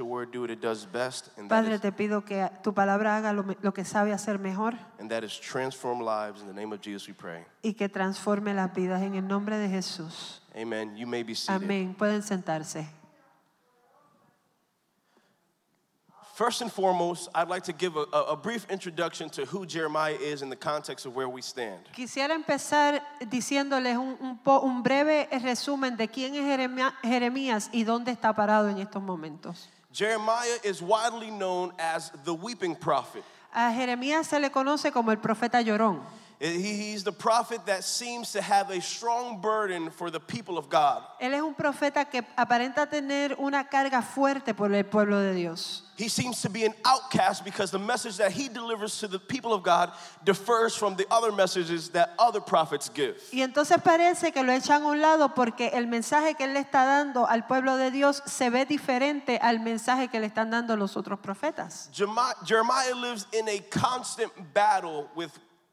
your word do what it does best, and that, Padre, is, te pido que tu palabra haga lo, lo que sabe hacer mejor and that is transform lives. In the name of Jesus, we pray. y que transforme las vidas en el nombre de Jesús. Amen. You may be seated. Amén. Pueden sentarse. First and foremost, I'd like to give a, a, a brief introduction to who Jeremiah is in the context of where we stand. Quisiera empezar diciéndoles un, un po- un breve resumen de quién es Jeremia- Jeremías y dónde está parado en estos momentos. Jeremiah is widely known as the weeping prophet. A Jeremías se le conoce como el profeta llorón. Eh, he- He's the prophet that seems to have a strong burden for the people of God. Él es un profeta que aparenta tener una carga fuerte por el pueblo de Dios. He seems to be an outcast because the message that he delivers to the people of God differs from the other messages that other prophets give. Y entonces parece que lo echan a un lado porque el mensaje que él le está dando al pueblo de Dios se ve diferente al mensaje que le están dando los otros profetas. Jeremiah, Jeremiah lives in a constant battle with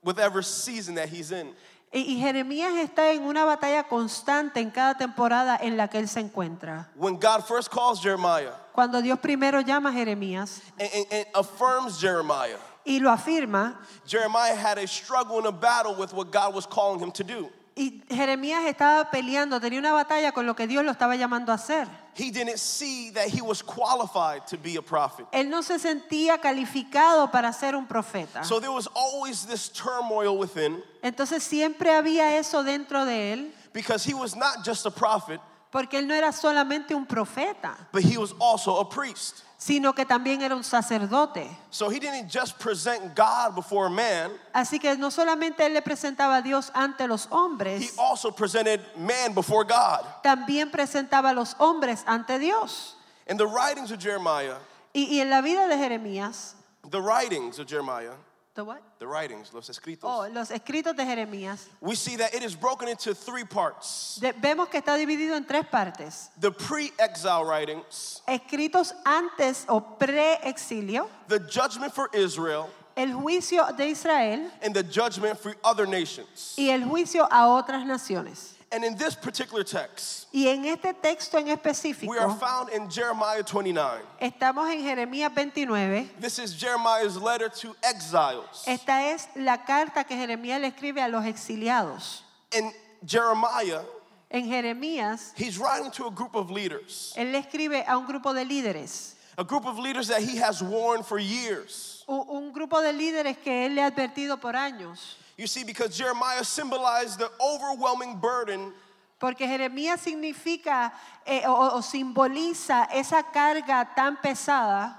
whatever season that he's in. Y, Jeremías está en una batalla constante en cada temporada en la que él se encuentra. When God first calls Jeremiah Cuando Dios primero llama a Jeremías and, and- and affirms Jeremiah, y lo afirma, Jeremiah had a struggle and a battle with what God was calling him to do. y Jeremías estaba peleando, tenía una batalla con lo que Dios lo estaba llamando a hacer. He didn't see that he was qualified to be a prophet. Él no se sentía calificado para ser un profeta. So there was always this turmoil within Entonces siempre había eso dentro de él, because he was not just a prophet, porque él no era solamente un profeta, but he was also a priest. sino que también era un sacerdote. So he didn't just present God before man, Así que no solamente él le presentaba a Dios ante los he hombres, also presented man before God. también presentaba a los hombres ante Dios. In the writings of Jeremiah, Y, y en la vida de Jeremías, the writings of Jeremiah, ¿the what? the writings, los escritos, Oh, los escritos de Jeremías, we see that it is broken into three parts. de- vemos que está dividido en tres partes. The pre-exile writings, Escritos antes o pre-exilio, the judgment for Israel, el juicio de Israel and the judgment for other nations. y el juicio a otras naciones. And in this particular text, Y en este texto en específico, we are found in Jeremiah 29. estamos en Jeremías 29. This is Jeremiah's letter to exiles. Esta es la carta que Jeremías le escribe a los exiliados. In Jeremiah, En Jeremías, he's writing to a group of leaders, él le escribe a un grupo de líderes. a group of leaders that he has warned for years. Un grupo de líderes que él le ha advertido por años. You see, because Jeremiah symbolized the overwhelming burden Porque Jeremías significa eh, o, o simboliza esa carga tan pesada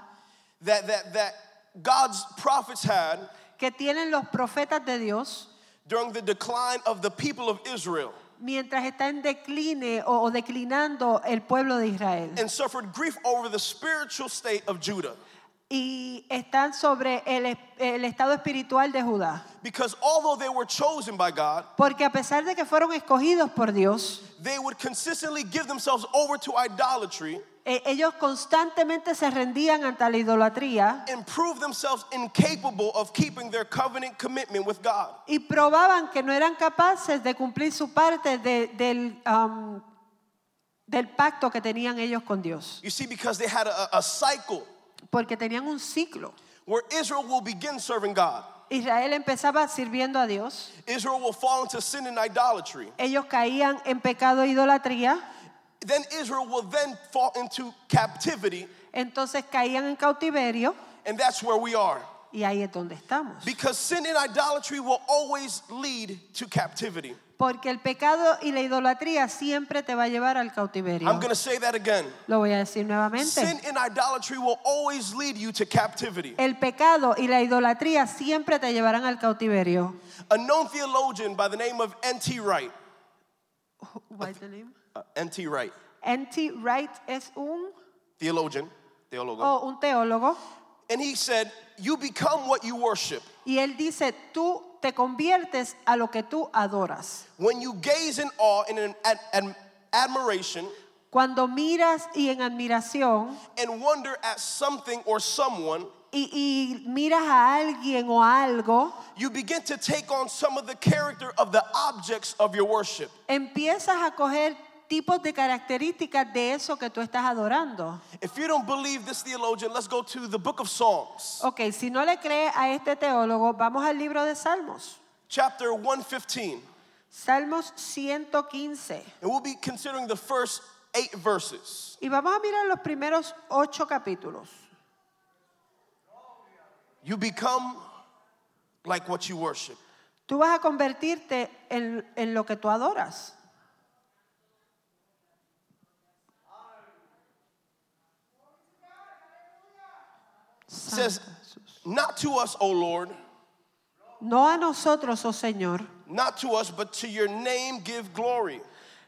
that, that, that God's prophets had que tienen los profetas de Dios during the decline of the people of Israel mientras está en decline o, o declinando el pueblo de Israel. and suffered grief over the spiritual state of Judah. Y están sobre el, es- el estado espiritual de Judá. Because although they were chosen by God, Porque a pesar de que fueron escogidos por Dios, they would consistently give themselves over to idolatry eh, ellos constantemente se rendían ante la idolatría and prove themselves incapable of keeping their covenant commitment with God. y probaban que no eran capaces de cumplir su parte de- del, um, del pacto que tenían ellos con Dios. You see, because they had a, a cycle Porque tenían un ciclo. where Israel will begin serving God. Israel empezaba sirviendo a Dios. Israel will fall into sin and idolatry. Ellos caían en pecado e idolatría. Then Israel will then fall into captivity, Entonces caían en cautiverio. and that's where we are. Y ahí es donde estamos. Because sin and idolatry will always lead to captivity. Porque el pecado y la idolatría siempre te va a llevar al cautiverio. I'm going to say that again. Lo voy a decir nuevamente. Sin and idolatry will always lead you to captivity. El pecado y la idolatría siempre te llevarán al cautiverio. A known theologian by the name of N.T. Wright, What's the name? uh, N.T. Wright, N.T. Wright es un, theologian, theologo, o un teólogo and he said, You become what you worship. y él dice, tú te conviertes a lo que tú adoras. When you gaze in awe and in ad- ad- admiration Cuando miras y en admiración and wonder at something or someone, y, y miras a alguien o a algo, you begin to take on some of the character of the objects of your worship. empiezas a coger tipos de características de eso que tú estás adorando. If you don't believe this theologian, let's go to the book of Psalms, Ok, si no le crees a este teólogo, vamos al libro de Salmos. chapter 115. Salmos 115. And we'll be considering the first eight verses. Y vamos a mirar los primeros ocho capítulos. You become like what you worship. Tú vas a convertirte en, en lo que tú adoras. Says, Not to us, O Lord, No a nosotros, oh Señor, not to us, but to your name give glory.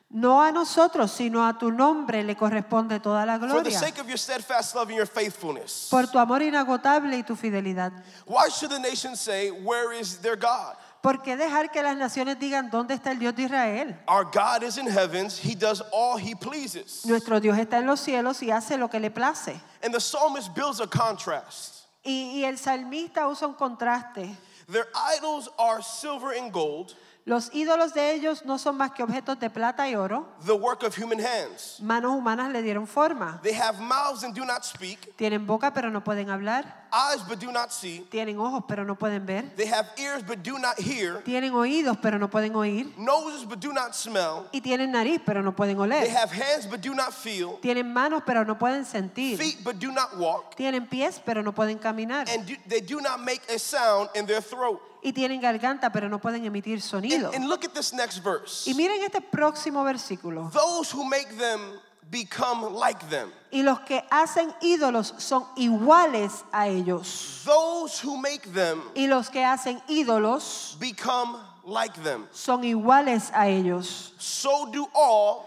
no a nosotros, sino a tu nombre le corresponde toda la gloria. For the sake of your steadfast love and your faithfulness. Por tu amor inagotable y tu fidelidad. Why should the nations say, Where is their God? ¿Por qué dejar que las naciones digan dónde está el Dios de Israel? Our God is in heavens, He does all He pleases. Nuestro Dios está en los cielos y hace lo que le place. And the psalmist builds a contrast. Y, y el salmista usa un contraste. Their idols are silver and gold, Los ídolos de ellos no son más que objetos de plata y oro. the work of human hands. Manos humanas le dieron forma. They have mouths and do not speak, Tienen boca pero no pueden hablar. eyes but do not see. Tienen ojos pero no pueden ver. They have ears but do not hear, Tienen oídos pero no pueden oír. noses but do not smell. Y tienen nariz pero no pueden They oler. have hands but do not feel, Tienen manos pero no pueden sentir. feet but do not walk, Tienen pies pero no pueden caminar. and do, they do not make a sound in their throat. Y tienen garganta pero no pueden emitir sonido. And, and look at this next verse. Y miren este próximo versículo. Those who make them become like them. Y los que hacen ídolos son iguales a ellos. Those who make them Y los que hacen ídolos become like them. son iguales a ellos. So do all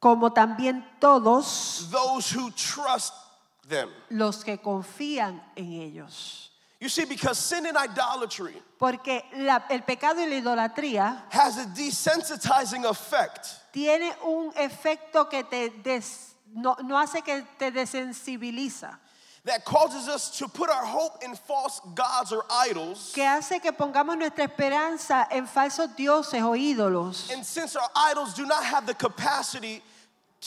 Como también todos those who trust them. los que confían en ellos. You see, because sin and idolatry Porque la- el pecado y la idolatría has a desensitizing effect tiene un efecto que te des- no, no hace que te desensibiliza, that causes us to put our hope in false gods or idols. que hace que pongamos nuestra esperanza en falsos dioses o ídolos. And since our idols do not have the capacity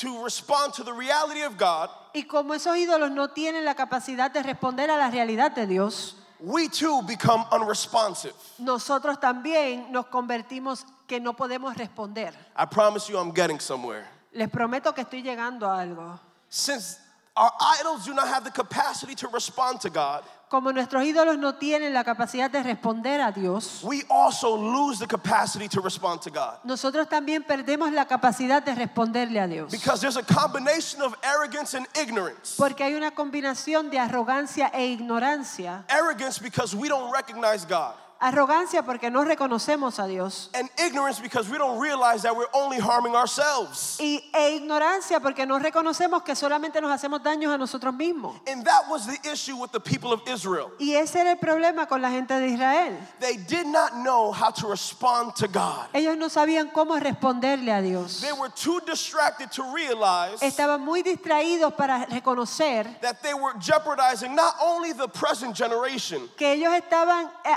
to respond to the reality of God, Y como esos ídolos no tienen la capacidad de responder a la realidad de Dios, we too become unresponsive. nosotros también nos convertimos que no podemos responder. I promise you, I'm getting somewhere. Les prometo que estoy llegando a algo. Since our idols do not have the capacity to respond to God, Como nuestros ídolos no tienen la capacidad de responder a Dios, we also lose the capacity to respond to God. nosotros también perdemos la capacidad de responderle a Dios. Because there's a combination of arrogance and ignorance. Porque hay una combinación de arrogancia e ignorancia. Arrogance because we don't recognize God. Arrogancia porque no reconocemos a Dios. And ignorance because we don't realize that we're only harming ourselves. Y, e ignorancia porque no reconocemos que solamente nos hacemos daños a nosotros mismos. And that was the issue with the people of Israel. Y ese era el problema con la gente de Israel. They did not know how to respond to God. Ellos no sabían cómo responderle a Dios. They were too distracted to realize Estaban muy distraídos para reconocer that they were jeopardizing not only the present generation, que ellos estaban eh,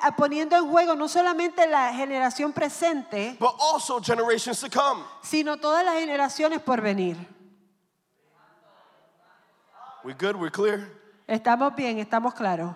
poniendo en juego no solamente la generación presente, but also generations to come. sino todas las generaciones por venir. We good? We're clear? Estamos bien, estamos claros.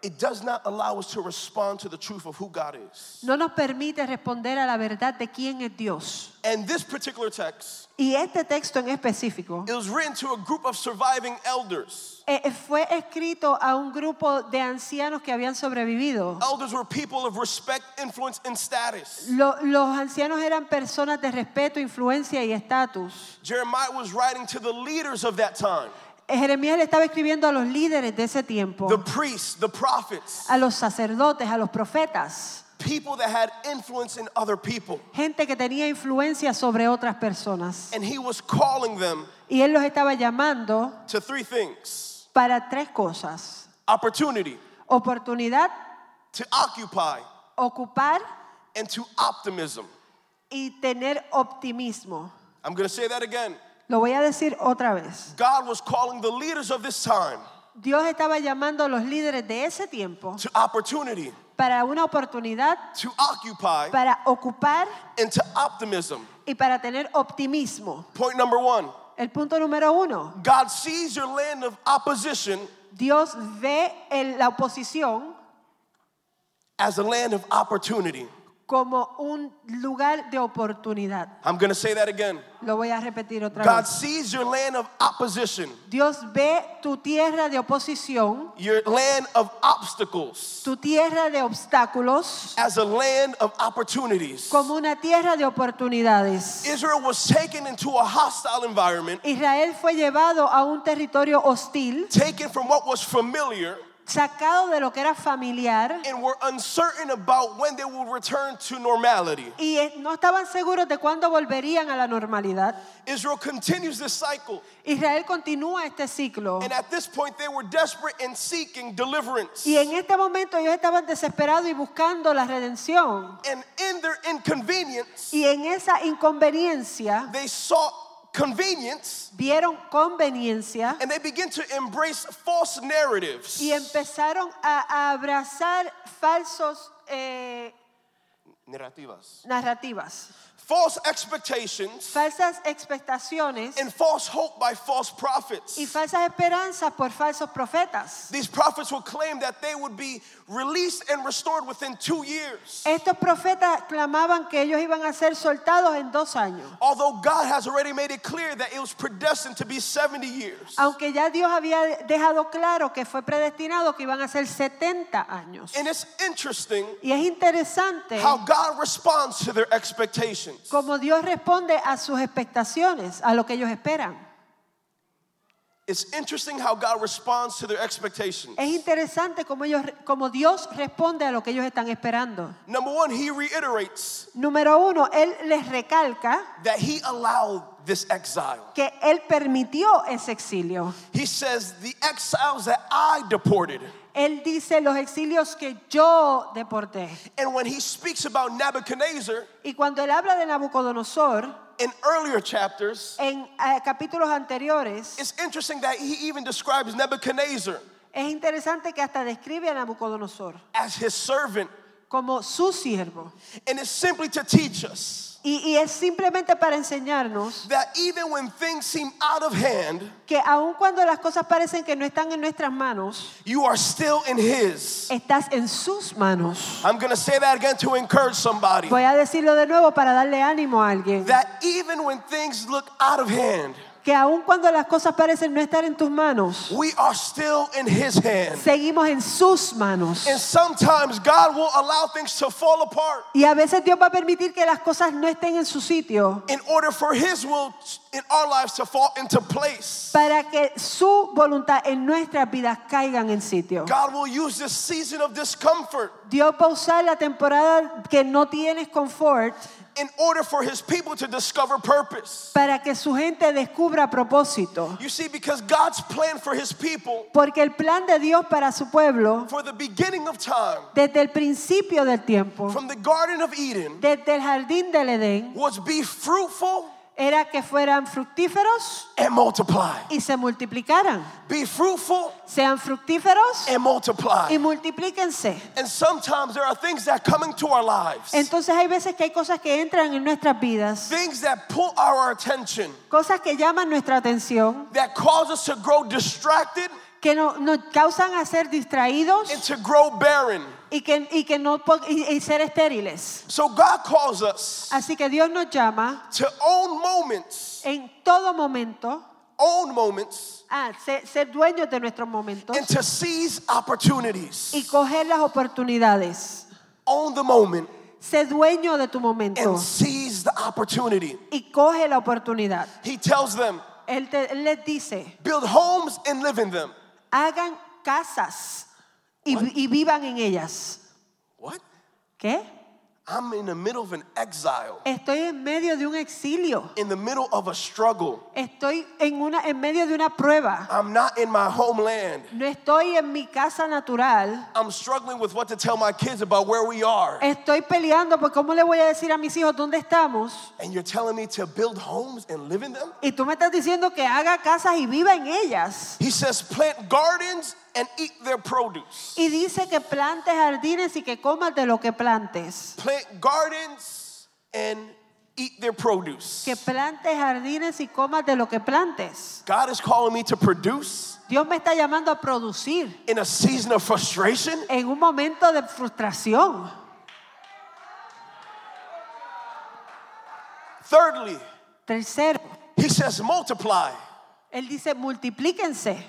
It does not allow us to respond to the truth of who God is. No nos permite responder a la verdad de quién es Dios. And this particular text, Y este texto en específico it was written to a group of surviving elders. eh, fue escrito a un grupo de ancianos que habían sobrevivido. Elders were people of respect, influence, and status. Lo- los ancianos eran personas de respeto, influencia y estatus. Jeremiah was writing to the leaders of that time Eh, Jeremías le estaba escribiendo a los líderes de ese tiempo, the priests, the prophets, a los sacerdotes, a los profetas, people that had influence in other people. gente que tenía influencia sobre otras personas. And he was calling them Y él los estaba llamando to three things para tres cosas. opportunity, Oportunidad, to occupy, ocupar and to optimism. y tener optimismo. I'm going to say that again. Lo voy a decir otra vez. God was calling the leaders of this time Dios estaba llamando a los líderes de ese tiempo to opportunity, para una oportunidad, to occupy, para ocupar and to optimism. y para tener optimismo. Point number one El punto número uno, God sees your land of opposition Dios ve el- la oposición as a land of opportunity. Como un lugar de oportunidad. I'm going to say that again. Lo voy a repetir otra God vez. sees your land of opposition, Dios ve tu tierra de oposición, your land of obstacles, tu tierra de obstáculos, as a land of opportunities. como una tierra de oportunidades. Israel was taken into a hostile environment, Israel fue llevado a un territorio hostil, taken from what was familiar, sacado de lo que era familiar and were uncertain about when they will return to normality. y eh, no estaban seguros de cuándo volverían a la normalidad. Israel continues this cycle, Israel continúa este ciclo and at this point, they were desperate and seeking deliverance. y en este momento ellos estaban desesperados y buscando la redención. And in their inconvenience, Y en esa inconveniencia they sought convenience vieron conveniencia and they begin to embrace false narratives. y empezaron a, a abrazar falsos eh, Narrativas. narrativas, False expectations falsas expectaciones and false hope by false prophets. y falsas esperanzas por falsos profetas. These prophets will claim that they would be released and restored within two years. Estos profetas clamaban que ellos iban a ser soltados en dos años, Although God has already made it clear that it was predestined to be 70 years. aunque ya Dios había dejado claro que fue predestinado que iban a ser 70 años. And it's interesting Y es interesante how God responds to their expectations. Cómo Dios responde a sus expectaciones, a lo que ellos esperan. It's interesting how God responds to their expectations. Es interesante cómo, ellos, cómo Dios responde a lo que ellos están esperando. Number one, He reiterates Número uno, Él les recalca that He allowed this exile. que Él permitió ese exilio. He says, The exiles that I deported. Él dice los exilios que yo deporté. And when He speaks about Nebuchadnezzar Y cuando Él habla de Nabucodonosor, in earlier chapters, en eh, capítulos anteriores, it's interesting that He even describes Nebuchadnezzar es interesante que hasta describe a Nabucodonosor as His servant. como su siervo. And it's simply to teach us Y, y es simplemente para enseñarnos that even when things seem out of hand, que aun cuando las cosas parecen que no están en nuestras manos, you are still in His. estás en sus manos. I'm going to say that again to encourage somebody. Voy a decirlo de nuevo para darle ánimo a alguien. That even when things look out of hand, Que aun cuando las cosas parecen no estar en tus manos, we are still in His hand. seguimos en sus manos. And sometimes God will allow things to fall apart Y a veces Dios va a permitir que las cosas no estén en su sitio in order for His will in our lives to fall into place. para que su voluntad en nuestras vidas caigan en sitio. God will use this season of discomfort Dios va a usar la temporada que no tienes confort in order for His people to discover purpose. para que su gente descubra propósito. You see, because God's plan for His people Porque el plan de Dios para su pueblo, for the beginning of time, desde el principio del tiempo, from the Garden of Eden, desde el jardín del Edén, was be fruitful era que fueran fructíferos and multiply. y se multiplicaran. Be fruitful Sean fructíferos and multiply. y multiplíquense. And sometimes there are things that come into our lives, Entonces hay veces que hay cosas que entran en nuestras vidas, things that pull our attention, cosas que llaman nuestra atención, that cause us to grow distracted que no- nos causan a ser distraídos and to grow barren. Y que, y que no y, y ser estériles. So God calls us Así que Dios nos llama to own moments, en todo momento own moments, a ser, ser dueños de nuestros momentos and to seize opportunities. y coger las oportunidades. Own the moment Sé dueño de tu momento and seize the opportunity. y coge la oportunidad. He tells them, Él, te- él les dice, build homes and live in them. hagan casas y, vivan en ellas. What? ¿Qué? I'm in the middle of an exile, Estoy en medio de un exilio. in the middle of a struggle. Estoy en, una, en medio de una prueba. I'm not in my homeland. No estoy en mi casa natural. I'm struggling with what to tell my kids about where we are. Estoy peleando por cómo le voy a decir a mis hijos dónde estamos. And you're telling me to build homes and live in them? Y tú me estás diciendo que haga casas y viva en ellas. He says, plant gardens and eat their produce. Y dice que plantes jardines y que comas de lo que plantes. Plant gardens and eat their produce. Que plantes jardines y comas de lo que plantes. God is calling me to produce Dios me está llamando a producir in a season of frustration. en un momento de frustración. Thirdly, Tercero, he says multiply. él dice multiplíquense,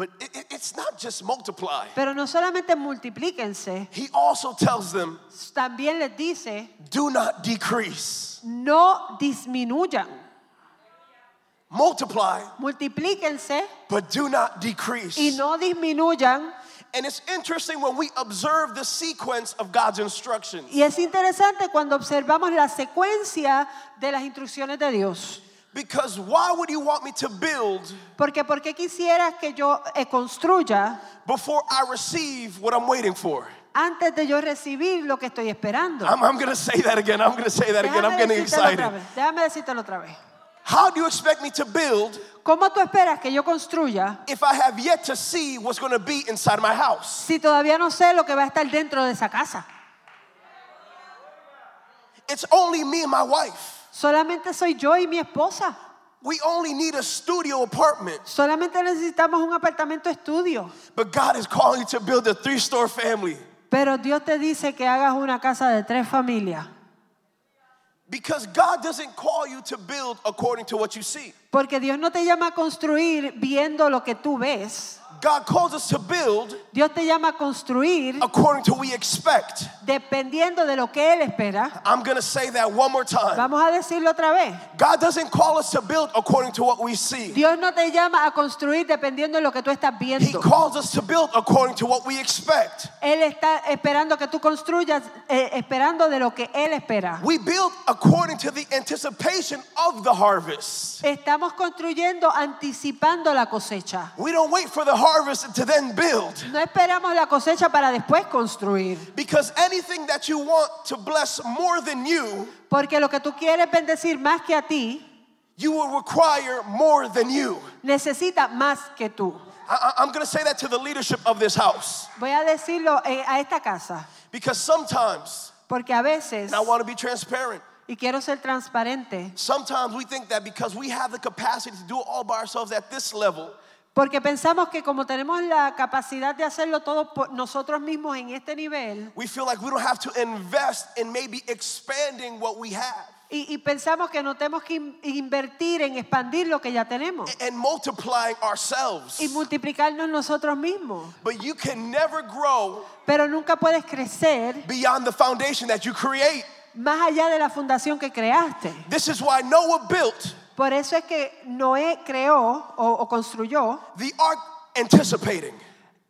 But it- it- it's not just multiply. pero no solamente multiplíquense, He also tells them, también les dice do not decrease. no disminuyan, Multiply, multiplíquense but do not decrease. y no disminuyan. And it's interesting when we observe the sequence of God's instructions. Y es interesante cuando observamos la secuencia de las instrucciones de Dios. Because why would you want me to build Porque ¿por qué quisieras que yo eh, construya before I receive what I'm waiting for? antes de yo recibir lo que estoy esperando? I'm, I'm going to say that again. I'm going to say that again. I'm getting excited. Déjame decírtelo otra vez. How do you expect me to build ¿Cómo tú esperas que yo construya if I have yet to see what's going to be inside my house? si todavía no sé lo que va a estar dentro de esa casa? It's only me and my wife. Solamente soy yo y mi esposa. We only need a studio apartment. Solamente necesitamos un apartamento estudio. But God is calling you to build a three store family. Pero Dios te dice que hagas una casa de tres familias. Because God doesn't call you to build according to what you see. Porque Dios no te llama a construir viendo lo que tú ves. God calls us to build Dios te llama a construir according to what we expect. dependiendo de lo que Él espera. I'm going to say that one more time. Vamos a decirlo otra vez. God doesn't call us to build according to what we see. Dios no te llama a construir dependiendo de lo que tú estás He calls us to build according to what we expect. Él está esperando que tú construyas, eh, esperando de lo que Él espera. We build according to the anticipation of the harvest. Estamos construyendo anticipando la cosecha. We don't wait for the harvest to then build. No esperamos la cosecha para después construir. Because anything that you want to bless more than you, Porque lo que tú quieres bendecir más que a ti, you will require more than you. necesita más que tú. I, am going to say that to the leadership of this house. Voy a decirlo eh, a esta casa. Because sometimes, Porque a veces, and I want to be transparent, y quiero ser transparente, sometimes we think that because we have the capacity to do it all by ourselves at this level, porque pensamos que como tenemos la capacidad de hacerlo todo por nosotros mismos en este nivel, we feel like we don't have to invest in maybe expanding what we have y, y pensamos que no tenemos que in- invertir en expandir lo que ya tenemos and multiplying y ourselves. multiplicarnos nosotros mismos. But you can never grow Pero nunca puedes crecer beyond the foundation that you create. más allá de la fundación que creaste. This is why Noah built Por eso es que Noé creó o, o construyó the ark anticipating.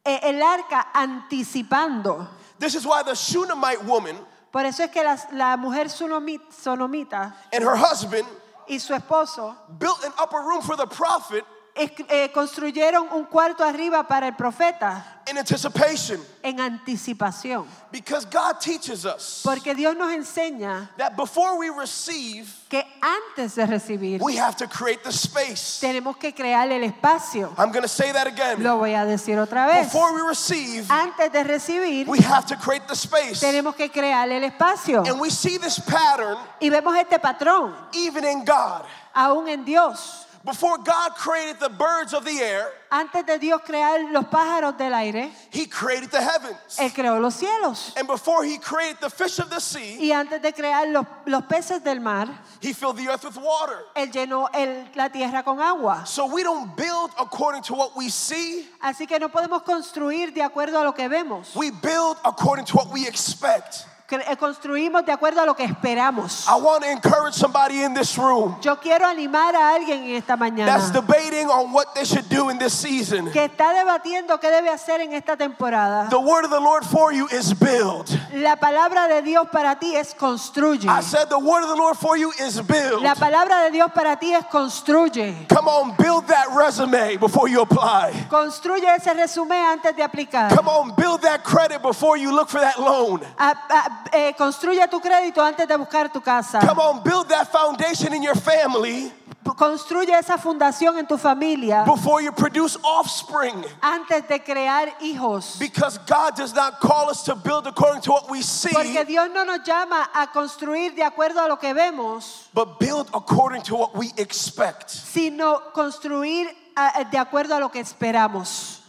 eh, el arca anticipando. This is why the Shunammite woman Por eso es que las- la, mujer sonomita and her husband y su esposo built an upper room for the prophet eh, construyeron un cuarto arriba para el profeta in anticipation. en anticipación. Because God teaches us Porque Dios nos enseña that before we receive, que antes de recibir we have to create the space. tenemos que crear el espacio. I'm going to say that again. Lo voy a decir otra vez. Before we receive, Antes de recibir we have to create the space. tenemos que crear el espacio. And we see this pattern Y vemos este patrón even in God. aún en Dios. Before God created the birds of the air, Antes de Dios crear los pájaros del aire, He created the heavens. Él creó los cielos. And before He created the fish of the sea, Y antes de crear los, los peces del mar, He filled the earth with water. Él llenó el- la tierra con agua. So we don't build according to what we see, Así que no podemos construir de acuerdo a lo que vemos. we build according to what we expect. Eh, Construimos de acuerdo a lo que esperamos. I want to encourage somebody in this room Yo quiero animar a alguien en esta that's debating on what they should do in this season. que está debatiendo qué debe hacer en esta temporada. The word of the Lord for you is build. La palabra de Dios para ti es construye. I said the word of the Lord for you is build. La palabra de Dios para ti es construye. Come on, build that resume before you apply. Construye ese resumen antes de aplicar. Come on, build that credit before you look for that loan. A- a- eh, construye tu crédito antes de buscar tu casa. Come on, build that foundation in your family Construye esa fundación en tu familia before you produce offspring. antes de crear hijos. Because God does not call us to build according to what we see, Porque Dios no nos llama a construir de acuerdo a lo que vemos, but build according to what we expect. sino construir ah, de acuerdo a lo que esperamos.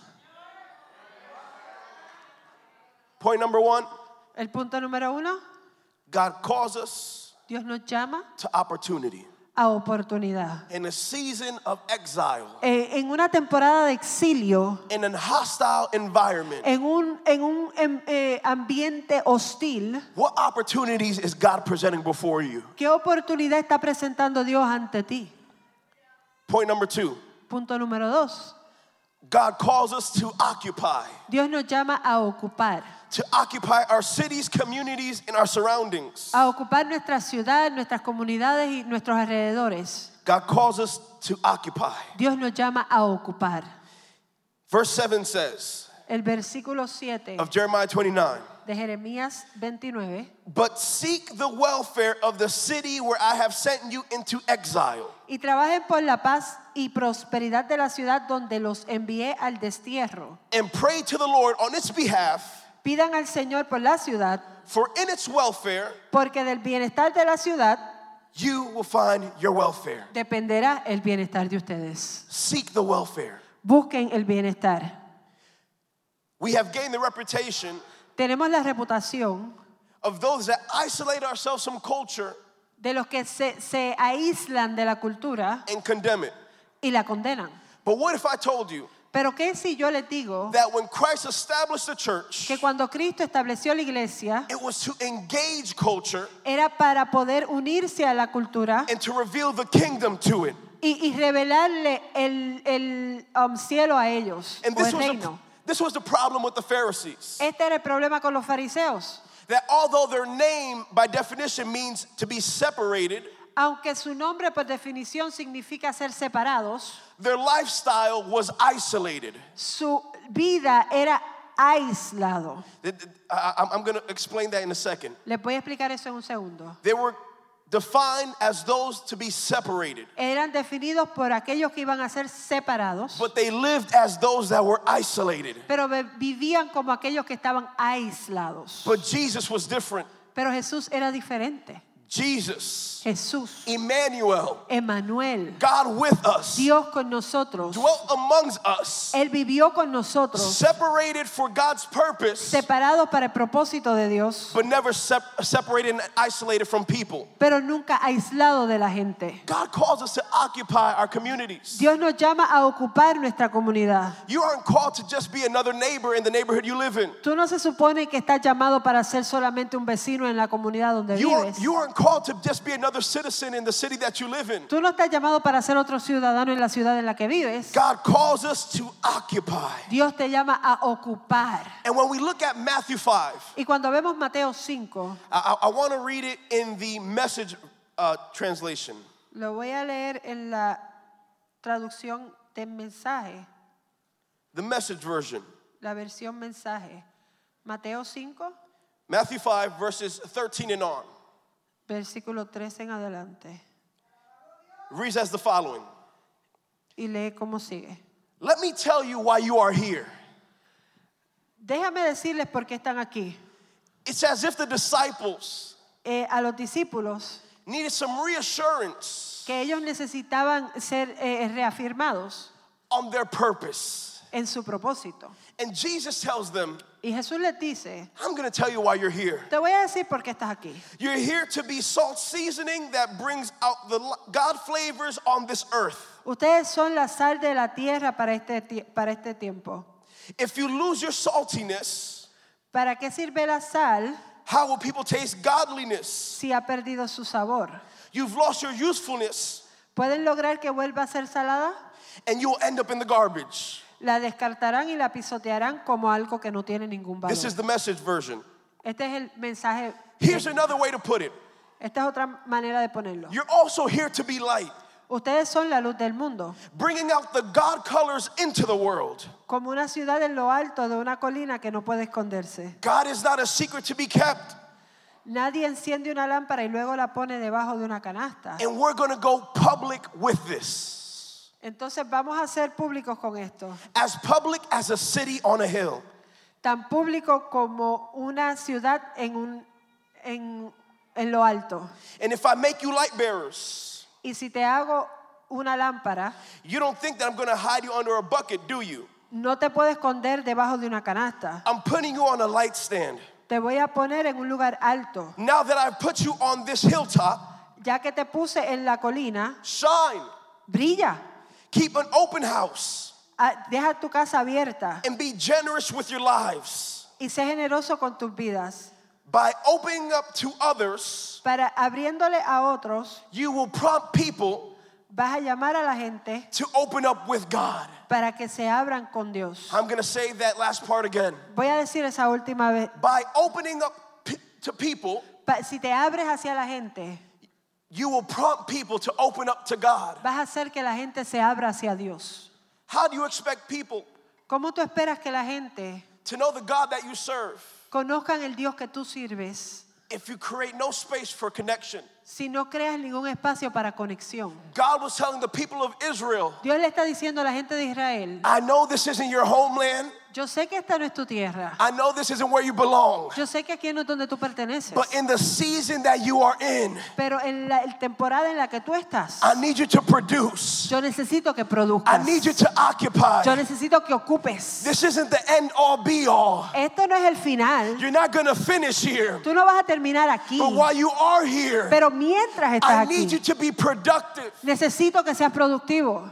Point number one El punto número uno, God calls us Dios nos llama to opportunity. a oportunidad. In a season of exile, Eh, en una temporada de exilio, in a hostile environment, en un, en un em, eh, ambiente hostil, what opportunities is God presenting before you? ¿qué oportunidad está presentando Dios ante ti? Point number two Punto número dos, God calls us to occupy, Dios nos llama a ocupar, to occupy our cities, communities, and our surroundings. a ocupar nuestra ciudad, nuestras comunidades y nuestros alrededores. God calls us to occupy. Dios nos llama a ocupar. Verse 7 says El versículo 7 of Jeremiah 29 de Jeremías 29. But seek the welfare of the city where I have sent you into exile. Y trabajen por la paz y prosperidad de la ciudad donde los envié al destierro. and pray to the Lord on its behalf, Pidan al Señor por la ciudad, for in its welfare porque del bienestar de la ciudad you will find your welfare. dependerá el bienestar de ustedes. Seek the welfare. Busquen el bienestar. We have gained the reputation Tenemos la reputación of those that isolate ourselves from culture de los que se, se aíslan de la cultura and condemn it. y la condenan. But what if I told you Pero ¿qué si yo les digo that when Christ established the church, que cuando Cristo estableció la iglesia it was to engage culture era para poder unirse a la cultura and to reveal the kingdom to it? y, y revelarle el, el, um, cielo a ellos And o this el was, reino? This was the problem with the Pharisees. Este era el problema con los fariseos. That although their name by definition means to be separated, Aunque su nombre por definición significa ser separados, their lifestyle was isolated. su vida era aislado. Th- th- I- I'm going to explain that in a second. Les voy a explicar eso en un segundo. They were defined as those to be separated, Eran definidos por aquellos que iban a ser separados, but they lived as those that were isolated. pero vivían como aquellos que estaban aislados. But Jesus was different. Pero Jesús era diferente. Jesus, Jesús, Emmanuel, Emanuel, God with us, Dios con nosotros. dwelt amongst us, Él vivió con nosotros, separated for God's purpose, separados para el propósito de Dios, but never sep- separated and isolated from people. pero nunca aislado de la gente. God calls us to occupy our communities. Dios nos llama a ocupar nuestra comunidad. You aren't called to just be another neighbor in the neighborhood you live in. Tú no se supone que estás llamado para ser solamente un vecino en la comunidad donde You, are, vives. you aren't called to just be another citizen in the city that you live in. Tú no estás llamado para ser otro ciudadano en la ciudad en la que vives. God calls us to occupy. Dios te llama a ocupar. And when we look at Matthew 5, Y cuando vemos Mateo 5, I, I want to read it in the message uh, translation. lo voy a leer en la traducción de mensaje, The message version. la versión mensaje. Mateo 5, Matthew 5, verses 13 and on. Versículo 13 en adelante. Reads as the following Y lee cómo sigue. Let me tell you why you are here. Déjame decirles por qué están aquí. It's as if the disciples Eh, a los discípulos needed some reassurance que ellos necesitaban ser eh, reafirmados on their purpose. En su propósito. And Jesus tells them, Y Jesús les dice, I'm going to tell you why you're here. te voy a decir por qué estás aquí. You're here to be salt seasoning that brings out the God flavors on this earth. Ustedes son la sal de la tierra para este, para este tiempo. If you lose your saltiness, ¿Para qué sirve la sal how will people taste godliness? si ha perdido su sabor? You've lost your usefulness ¿Pueden lograr que vuelva a ser salada? and you'll end up in the garbage. La descartarán y la pisotearán como algo que no tiene ningún valor. This is the message version. Este es el mensaje. Here's another way to put it Esta es otra manera de ponerlo. you're also here to be light, Ustedes son la luz del mundo, bringing out the God colors into the world. como una ciudad en lo alto de una colina que no puede esconderse. God is not a secret to be kept. Nadie enciende una lámpara y luego la pone debajo de una canasta. And we're going to go public with this. Entonces vamos a ser públicos con esto. As public as a city on a hill. Tan público como una ciudad en, un, en, en lo alto. And if I make you light bearers, Y si te hago una lámpara, you don't think that I'm going to hide you under a bucket, do you? no te puedo esconder debajo de una canasta. I'm putting you on a light stand. Te voy a poner en un lugar alto. Now that I've put you on this hilltop, Ya que te puse en la colina, shine. brilla. Keep an open house Ah, Deja tu casa abierta and be generous with your lives. y sé generoso con tus vidas. By opening up to others, Para abriéndole a otros, you will prompt people vas a llamar a la gente to open up with God. para que se abran con Dios. I'm going to say that last part again. Voy a decir esa última vez. By opening up to people, Pa- Si te abres hacia la gente, you will prompt people to open up to God. vas a hacer que la gente se abra hacia Dios. How do you expect people ¿Cómo tú esperas que la gente to know the God that you serve conozcan el Dios que tú sirves if you create no space for connection? si no creas ningún espacio para conexión? God was telling the people of Israel, Dios le está diciendo a la gente de Israel, I know this isn't your homeland. Yo sé que esta no es tu tierra, I know this isn't where you belong. yo sé que aquí no es donde tú perteneces, But in the season that you are in, pero en la temporada en la que tú estás, I need you to produce. yo necesito que I produzcas, need you to occupy. yo necesito que ocupes. This isn't the end all be all. Esto no es el final, You're not going to finish here. tú no vas a terminar aquí, But while you are here, pero mientras I estás need you aquí, to be productive. necesito que seas productivo.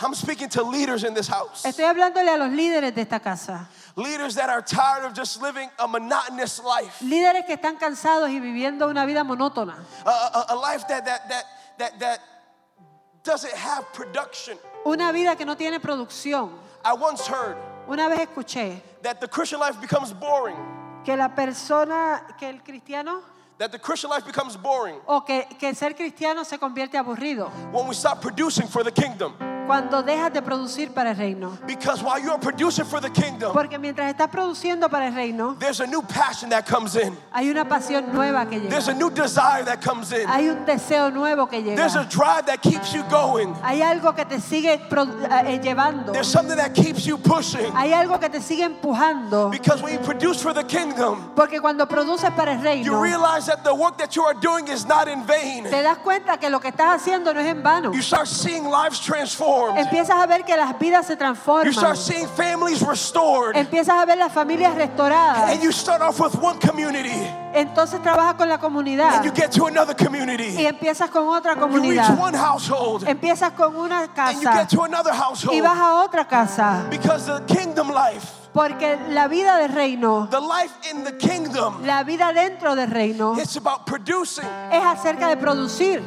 I'm speaking to leaders in this house. Estoy hablándole a los líderes de esta casa. Leaders that are tired of just living a monotonous life. Líderes que están cansados y viviendo una vida monótona. A, a- a life that, that, that, that, that doesn't have production. Una vida que no tiene producción. I once heard Una vez escuché that the Christian life becomes boring. que la persona, que el cristiano, That the Christian life becomes boring o que, que ser cristiano se convierte aburrido when we stop producing for the kingdom. Cuando dejas de producir para el reino. Because while you are producing for the kingdom, Porque mientras estás produciendo para el reino, there's a new passion that comes in. hay una pasión nueva que There's a llega. new desire that comes in. Hay un deseo nuevo que There's a llega. drive that keeps you going. Hay algo que te sigue produ- eh, llevando. There's something that keeps you pushing. Hay algo que te sigue empujando. Because when you produce for the kingdom, Porque cuando produces para el you reino, realize that the work that you are doing is not in vain. te das cuenta que lo que estás haciendo no es en vano. You start seeing lives transformed. Empiezas a ver que las vidas se You transforman. start seeing families restored. Empiezas a ver las familias restauradas. And you start off with one community. Entonces trabajas con la comunidad And you get to another y community. empiezas con otra You reach comunidad. one household. Empiezas con una And you casa get to another y household. vas a otra casa. Because the kingdom life, Porque la vida del reino, the life in the kingdom, la vida dentro del reino, it's about producing. es acerca de producir.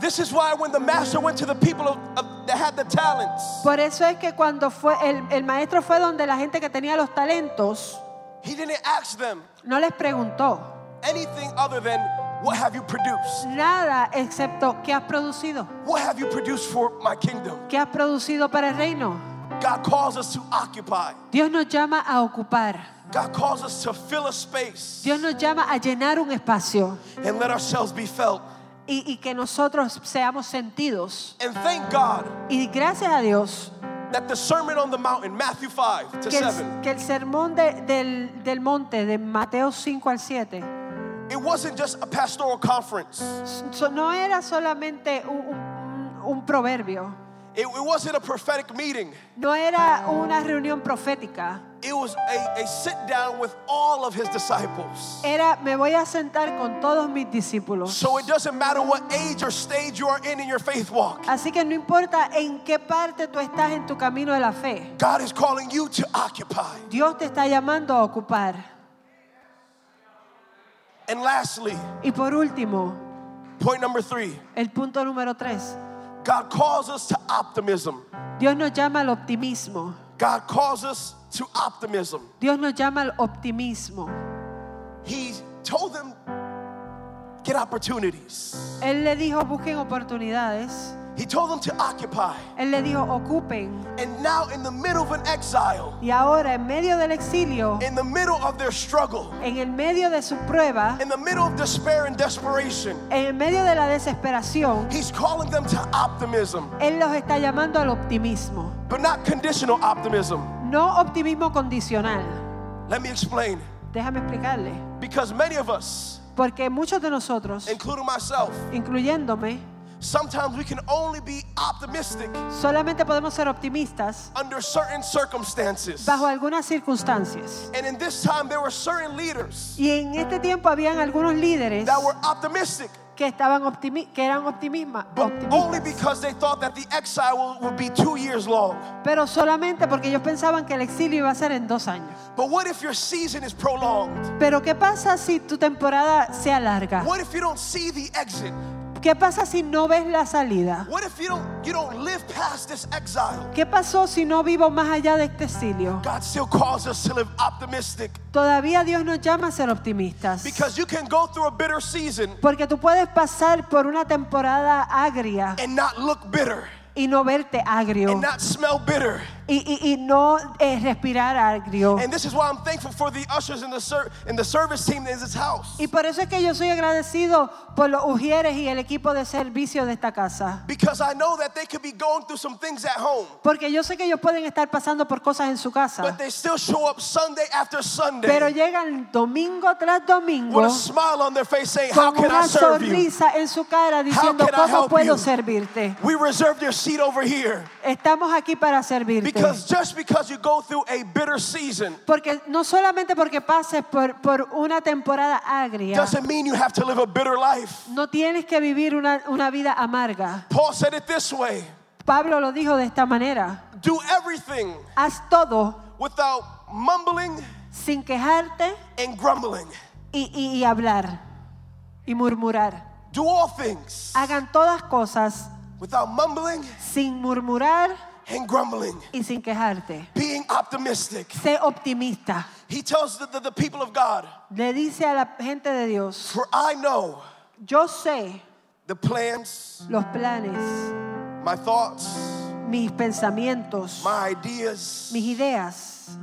This is why when the master went to the people of, of- that had the talents, Por eso es que cuando fue el, el maestro fue donde la gente que tenía los talentos, he didn't ask them no les preguntó anything other than what have you produced? nada excepto qué has producido. What have you produced for my kingdom? ¿Qué has producido para el reino? God calls us to occupy. Dios nos llama a ocupar. God calls us to fill a space Dios nos llama a llenar un espacio and let ourselves be felt. Y, y que nosotros seamos sentidos. And thank God Y gracias a Dios that the Sermon on the Mountain, Matthew 5 to que 7, el, que el sermón de- del, del monte de Mateo 5 al 7 it wasn't just a pastoral conference. so- no era solamente un, un- un proverbio, It, it wasn't a prophetic meeting. no era una reunión profética, It was a, a sit down with all of his disciples. era me voy a sentar con todos mis discípulos. So it doesn't matter what age or stage you are in in your faith walk. Así que no importa en qué parte tú estás en tu camino de la fe, God is calling you to occupy. Dios te está llamando a ocupar. And lastly, Y por último, point number three el punto número 3. God calls us to optimism. Dios nos llama al optimismo. God calls us to optimism. Dios nos llama al optimismo. He told them, get opportunities. Él le dijo, busquen oportunidades. He told them to occupy. Él le dijo, ocupen. And now, in the middle of an exile, Y ahora, en medio del exilio, in the middle of their struggle, en el medio de su prueba, in the middle of despair and desperation, en el medio de la desesperación, He's calling them to optimism, Él los está llamando al optimismo. but not conditional optimism. No optimismo condicional. Let me explain. Déjame explicarle. Because many of us, Porque muchos de nosotros, including myself, incluyéndome, sometimes we can only be optimistic solamente podemos ser optimistas under certain circumstances. bajo algunas circunstancias. And in this time, there were certain leaders Y en este tiempo habían algunos líderes that were optimistic, que estaban optimi- que eran optimisma, but only optimistas, because they thought that the exile would be two years long. pero solamente porque ellos pensaban que el exilio iba a ser en dos años. But what if your season is prolonged? Pero ¿qué pasa si tu temporada se alarga? What if you don't see the exit? ¿Qué pasa si no ves la salida? ¿Qué pasó si no vivo más allá de este exilio? Todavía Dios nos llama a ser optimistas. Porque tú puedes pasar por una temporada agria y no verte agrio and not smell bitter. y, y- y no eh, respirar agrio. And this is why I'm thankful for the ushers in the ser- in the service team in this house. Y por eso es que yo soy agradecido por los ujieres y el equipo de servicio de esta casa. Because I know that they could be going through some things at home, Porque yo sé que ellos pueden estar pasando por cosas en su casa. but they still show up Sunday after Sunday Pero llegan domingo tras domingo with a smile on their face saying, How con can I una serve you? sonrisa en su cara diciendo cómo puedo you?" servirte. We reserved your seat over here Estamos aquí para servirte. because just because you go through a bitter season Porque no solamente porque pases por, por una temporada agria, doesn't mean you have to live a bitter life. no tienes que vivir una, una vida amarga. Paul said it this way Pablo lo dijo de esta manera. do everything Haz todo without mumbling sin quejarte and grumbling. y, y- y hablar y murmurar. Do all things Hagan todas cosas without mumbling sin murmurar and grumbling, y sin quejarte. being optimistic. Sé optimista. He tells the, the, the people of God, Le dice a la gente de Dios, For I know yo sé the plans, los planes, my thoughts, mis pensamientos, my ideas, mis ideas,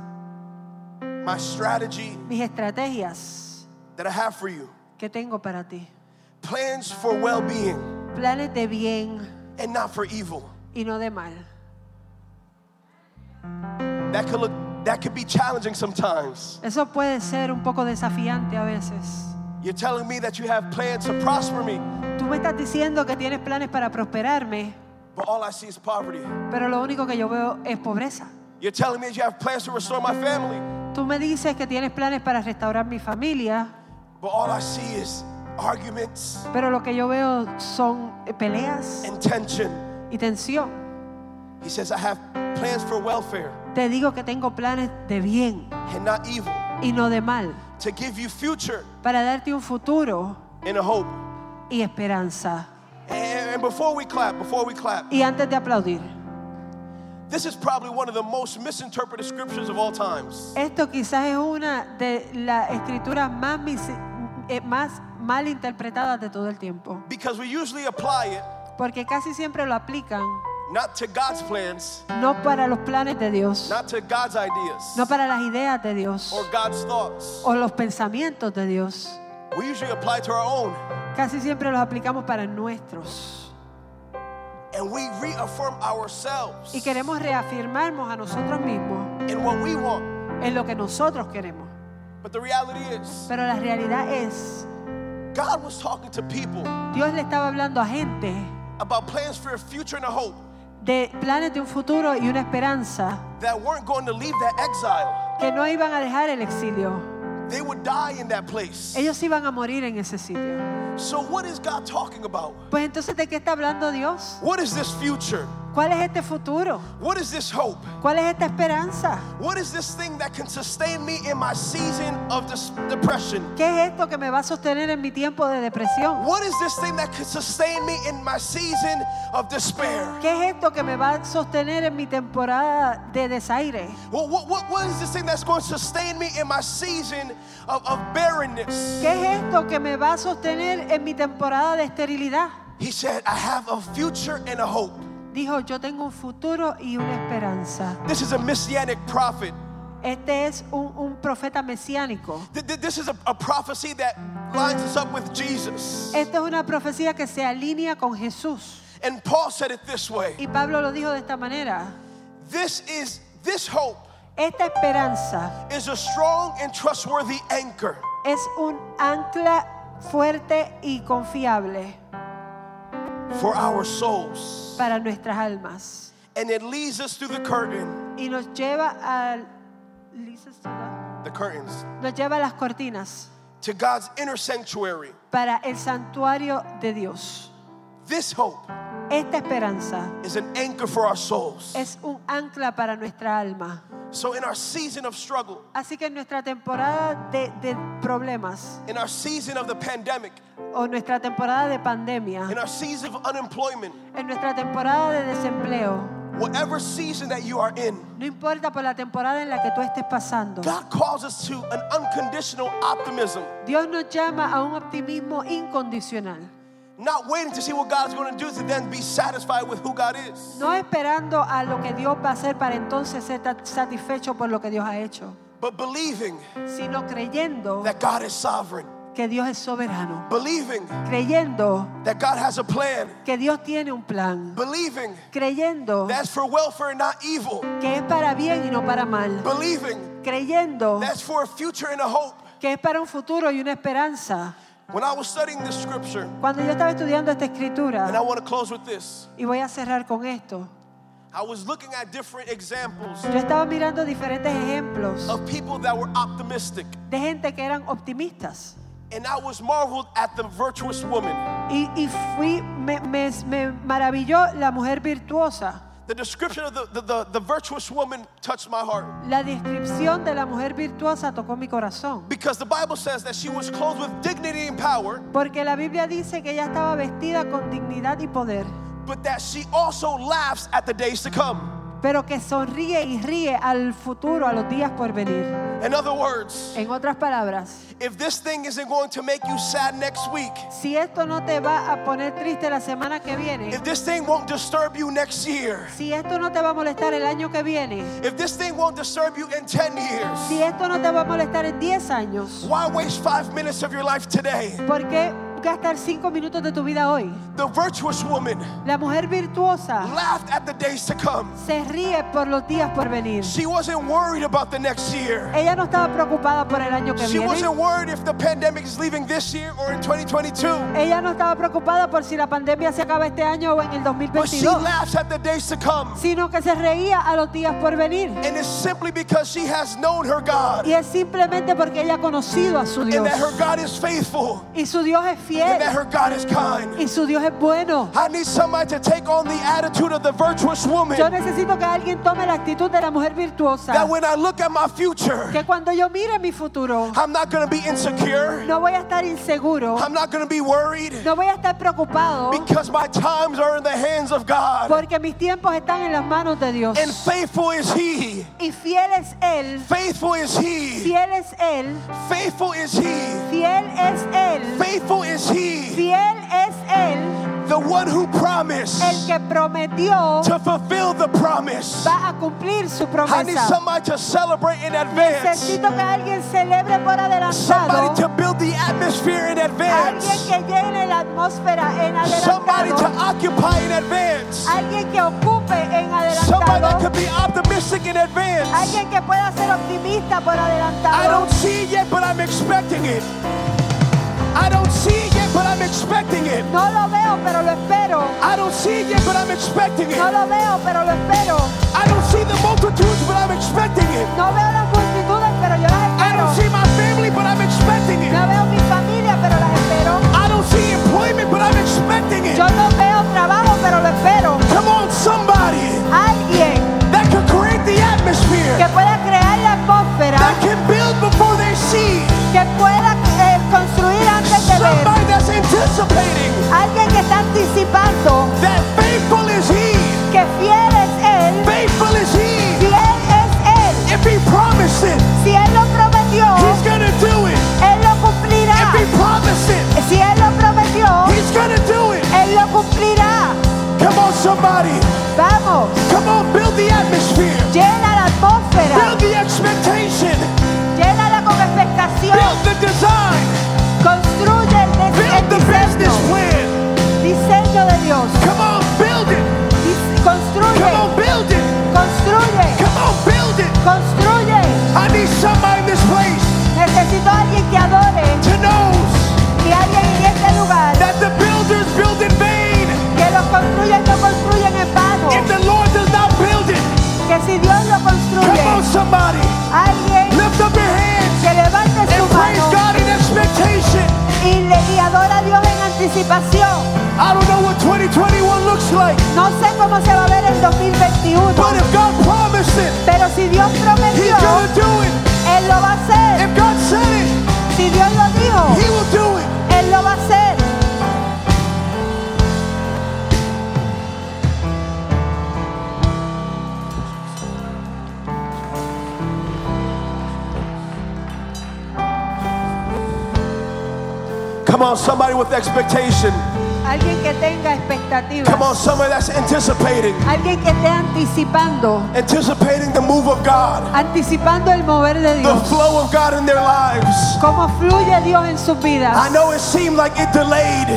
my strategy mis estrategias that I have for you. que tengo para ti. Plans for well being Planes de bien and not for evil. y no de mal. That could look that could be challenging sometimes. Eso puede ser un poco desafiante a veces. You're telling me that you have plans to prosper me, Tú me estás diciendo que tienes planes para prosperarme, but all I see is poverty. pero lo único que yo veo es pobreza. You're telling me that you have plans to restore my family, Tú me dices que tienes planes para restaurar mi familia, but all I see is arguments pero lo que yo veo son peleas and tension. y tensión. He says, I have plans for welfare Te digo que tengo planes de bien and not evil, y no de mal, to give you future para darte un futuro and a hope. y esperanza. And, before we clap, before we clap, Y antes de aplaudir, this is probably one of the most misinterpreted scriptures of all times. esto quizás es una de las escrituras más, mis- más mal interpretadas de todo el tiempo, Because we usually apply it porque casi siempre lo aplican not to God's plans, no para los planes de Dios, not to God's ideas no para las ideas de Dios or God's thoughts. o los pensamientos de Dios. We usually apply to our own Casi siempre los aplicamos para nuestros. and we reaffirm ourselves Y queremos reafirmarnos a nosotros mismos in what we want. en lo que nosotros queremos. But the reality is, Pero la realidad es, God was talking to people Dios le estaba hablando a gente about plans for a future and a hope de planes de un futuro y una esperanza that weren't going to leave that exile. que no iban a dejar el exilio. They would die in that place. Ellos iban a morir en ese sitio. So, what is God talking about? Pues entonces, ¿de qué está hablando Dios? What is this future? ¿Cuál es este futuro? What is this hope? ¿Cuál es esta esperanza? What is this thing that can sustain me in my season of depression? ¿Qué es esto que me va a sostener en mi tiempo de depresión? What is this thing that can sustain me in my season of despair? ¿Qué es esto que me va a sostener en mi temporada de desaire? Well, what, what, what is this thing that's going to sustain me in my season of, of barrenness? ¿Qué es esto que me va a sostener en mi temporada de esterilidad? He said, I have a future and a hope. Dijo, yo tengo un futuro y una esperanza. This is a messianic prophet. Este es un, un profeta mesiánico. Th- th- This is a, a prophecy that lines us up with Jesus. Esta es una profecía que se alinea con Jesús. And Paul said it this way Y Pablo lo dijo de esta manera. This is this hope Esta esperanza is a strong and trustworthy anchor es un ancla fuerte y confiable for our souls. para nuestras almas. And it leads us through the curtain, Y nos lleva a, the curtains, nos lleva a las cortinas to God's inner sanctuary. para el santuario de Dios. This hope Esta esperanza is an anchor for our souls. es un ancla para nuestra alma. So in our season of struggle, Así que en nuestra temporada de, de problemas in our season of the pandemic, o nuestra temporada de in pandemia, our season of unemployment, en nuestra temporada de desempleo, whatever season that you are in, no importa por la temporada en la que tú estés pasando, God calls us to an unconditional optimism, Dios nos llama a un optimismo incondicional. Not waiting to see what God's going to do to then be satisfied with who God is, No esperando a lo que Dios va a hacer para entonces ser satisfecho por lo que Dios ha hecho, but believing sino creyendo that God is sovereign, que Dios es soberano, believing creyendo that God has a plan, que Dios tiene un plan, believing creyendo that's for welfare and not evil, que es para bien y no para mal, believing creyendo that's for a future and a hope. que es para un futuro y una esperanza. When I was studying this scripture, Cuando yo estaba estudiando esta and I escritura, want to close with this, y voy a cerrar con esto, I was looking at different examples yo estaba mirando diferentes ejemplos of people that were optimistic. de gente que eran optimistas. And I was marveled at the virtuous woman. Y, y fui, me, me- me maravilló la mujer virtuosa. The description of the, the, the, the virtuous woman touched my heart. La descripción de la mujer virtuosa tocó mi corazón. Because the Bible says that she was clothed with dignity and power, Porque la Biblia dice que ella estaba vestida con dignidad y poder, but that she also laughs at the days to come. Pero que sonríe y ríe al futuro, a los días por venir. In other words, En otras palabras, if this thing isn't going to make you sad next week, si esto no te va a poner triste la semana que viene, if this thing won't disturb you next year, si esto no te va a molestar el año que viene, if this thing won't disturb you in 10 years, si esto no te va a molestar en 10 años, why waste five minutes of your life today? ¿por qué gastar 5 minutos de tu vida hoy? The virtuous woman La mujer virtuosa laughed at the days to come. se ríe por los días por venir. She wasn't worried about the next year. Ella no estaba preocupada por el año que She viene. wasn't worried if the pandemic is leaving this year or in 2022. Ella no estaba preocupada por si la pandemia se acaba este año o en el But she 2022, laughs at the days to come. sino que se reía a los días por venir. And it's simply because she has known her God Y es simplemente porque ella ha conocido a su and Dios. that her God is faithful Y su Dios es and fiel. that her God is kind. Y su Dios es bueno. I need somebody to take on the attitude of the virtuous woman Yo necesito que alguien tome la actitud de la mujer virtuosa. that when I look at my future, Que cuando yo mire mi futuro, I'm not going to be insecure. no voy a estar inseguro. I'm not going to be worried No voy a estar preocupado. because my times are in the hands of God. Porque mis tiempos están en las manos de Dios. And faithful is He. Y fiel es Él. Faithful is He. Fiel es Él. Faithful is He. Fiel es Él. Faithful is He. Fiel es Él. The one who promised El que prometió to fulfill the promise. va a cumplir su I need somebody to celebrate in advance. Necesito que alguien celebre por adelantado. Somebody to build the atmosphere in Alguien advance. que llene la atmósfera en Somebody to occupy in advance. Alguien que ocupe en Somebody that adelantado. could be optimistic in advance. Alguien que pueda ser optimista por I don't see it yet, but I'm expecting it. I don't see it yet, but I'm expecting it. No lo veo, pero lo espero. I don't see it yet, but I'm expecting it. No lo veo, pero lo espero. I don't see the multitudes, but I'm expecting it. No veo las multitudes, pero yo las espero. I don't see my family, but I'm expecting it. No veo mi familia, pero las espero. I don't see employment, but I'm expecting it. Yo no veo trabajo, pero lo espero. Come on, somebody Alguien that could create the atmosphere, que pueda crear la atmósfera, that can build before they see. que pueda is anticipating alguien que está anticipando that faithful is he. que fiel es él. Faithful is he. Fiel es él. If he promised it, si él lo prometió, he's gonna do it. Él lo cumplirá. If he promised it, si él lo prometió, he's gonna do it. Él lo cumplirá. Come on, somebody. Vamos. Come on, build the atmosphere. Llena la atmósfera. Build the expectation. Llénala con expectación. Build the design. Dios. Come on, build it. Construye. Come on, build it. Construye. Come on, build it. Construye. I need somebody in this place Necesito a alguien que adore. to know Y alguien en este lugar. that the builders build in vain. Que los construyen no construyen en vano. If the Lord does not build it, Que si Dios lo come on, construye. somebody, Alguien lift up your hands que levante su and praise. God in expectation. y, le, y adora a Dios en anticipación. I don't know what 2021 looks like, No sé cómo se va a ver el 2021, but if God promised it, pero si Dios prometió, He's gonna do it. Él lo va a hacer. If God said it, Si Dios lo dijo, He will do it. Él lo va a hacer. Come on, somebody with expectation. Alguien que tenga expectativas. Come on, somebody that's anticipating. Alguien que esté anticipando, Anticipating the move of God, anticipando el mover de the Dios. flow of God in their lives. Cómo fluye Dios en sus vidas. I know it seemed like it delayed.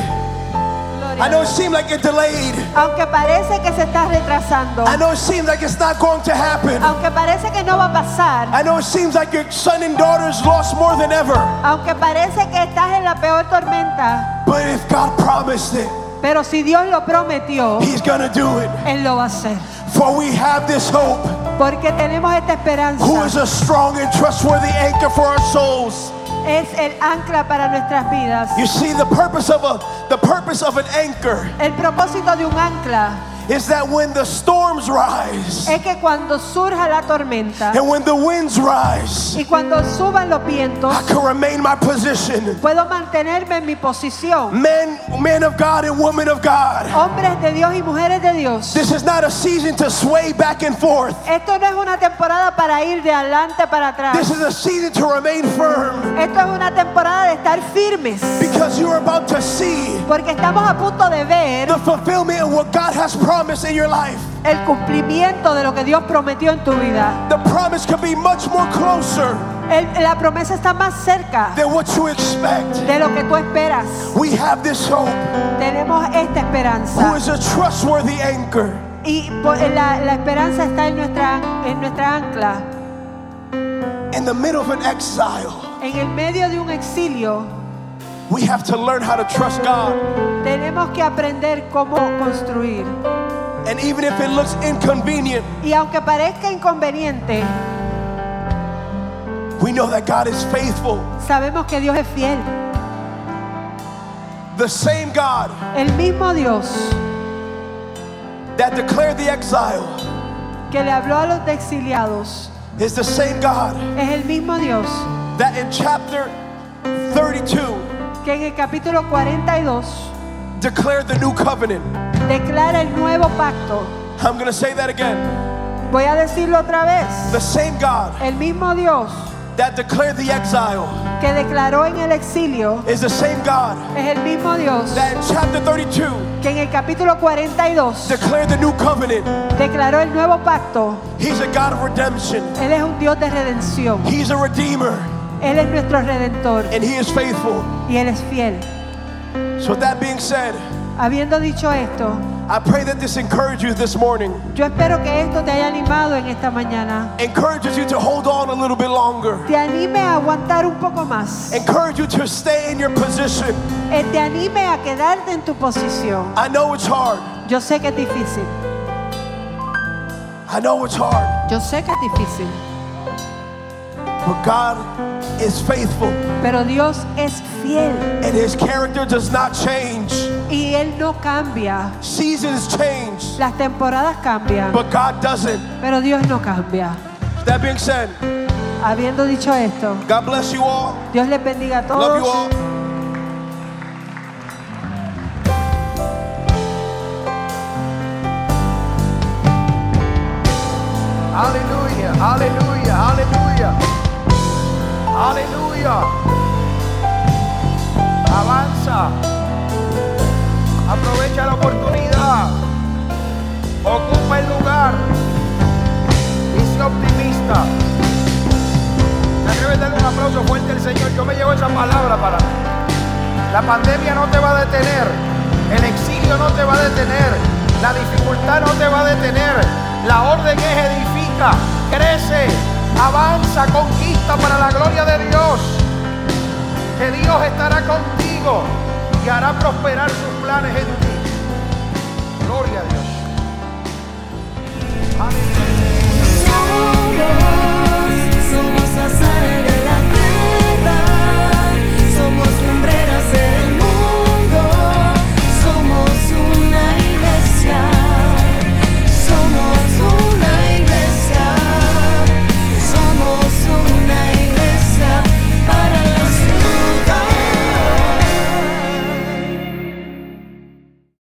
I know it seemed like it delayed. Aunque parece que se está retrasando, I know it seems like it's not going to happen. aunque parece que no va a pasar, I know it seems like your son and daughter's lost more than ever. aunque parece que estás en la peor tormenta, But if God promised it, pero si Dios lo prometió, He's gonna do it. Él lo va a hacer. For we have this hope, Porque tenemos esta esperanza. who is a strong and trustworthy anchor for our souls. Es el ancla para nuestras vidas. You see, the purpose of a the purpose of an anchor El propósito de un ancla is that when the storms rise es que cuando surja la tormenta and when the winds rise, y cuando suban los vientos, I can remain my position. puedo mantenerme en mi posición. Men, men of God and women of God. Hombres de Dios y mujeres de Dios. This is not a season to sway back and forth. Esto no es una temporada para ir de adelante para This atrás. is a season to remain firm Esto es una temporada de estar firmes. because you're about to see Porque estamos a punto de ver the fulfillment of what God has promised in your life. el cumplimiento de lo que Dios prometió en tu vida. The promise could be much more closer El- la promesa está más cerca than what you expect. de lo que tú esperas. We have this hope Tenemos esta who esperanza. is a trustworthy anchor. Y la, la esperanza está en nuestra, en nuestra ancla. In the middle of an exile, En el medio de un exilio, we have to learn how to trust God. tenemos que aprender cómo construir. And even if it looks inconvenient, Y aunque parezca inconveniente, we know that God is faithful. sabemos que Dios es fiel. The same God El mismo Dios that declared the exile que le habló a los exiliados is the same God es el mismo Dios that in chapter 32 que en el capítulo 42 declared the new covenant. declara el nuevo pacto. I'm going to say that again. Voy a decirlo otra vez. The same God El mismo Dios that declared the exile que declaró en el exilio is the same God es el mismo Dios that in chapter 32 que en el capítulo 42 declared the new covenant. declaró el nuevo pacto. He's a God of redemption. Él es un Dios de redención. He's a redeemer Él es nuestro redentor and he is faithful. y Él es fiel. So that being said, Habiendo dicho esto, I pray that this encourages you this morning. yo espero que esto te haya animado en esta mañana. Encourages you to hold on a little bit longer. Te anime a aguantar un poco más. Encourage you to stay in your position. Eh, Te anime a quedarte en tu posición. I know it's hard. Yo sé que es difícil. I know it's hard. Yo sé que es difícil. But God is faithful Pero Dios es fiel and his character does not change. y Él no cambia. Seasons change, Las temporadas cambian, but God doesn't. pero Dios no cambia. That being said, Habiendo dicho esto, God bless you all. Dios les bendiga a Love you todos. all. aplauso fuerte al Señor. Yo me llevo esa palabra para mí. La pandemia no te va a detener. El exilio no te va a detener. La dificultad no te va a detener. La orden es edifica, crece, avanza, conquista para la gloria de Dios. Que Dios estará contigo y hará prosperar sus planes en ti. Gloria a Dios. Aleluya.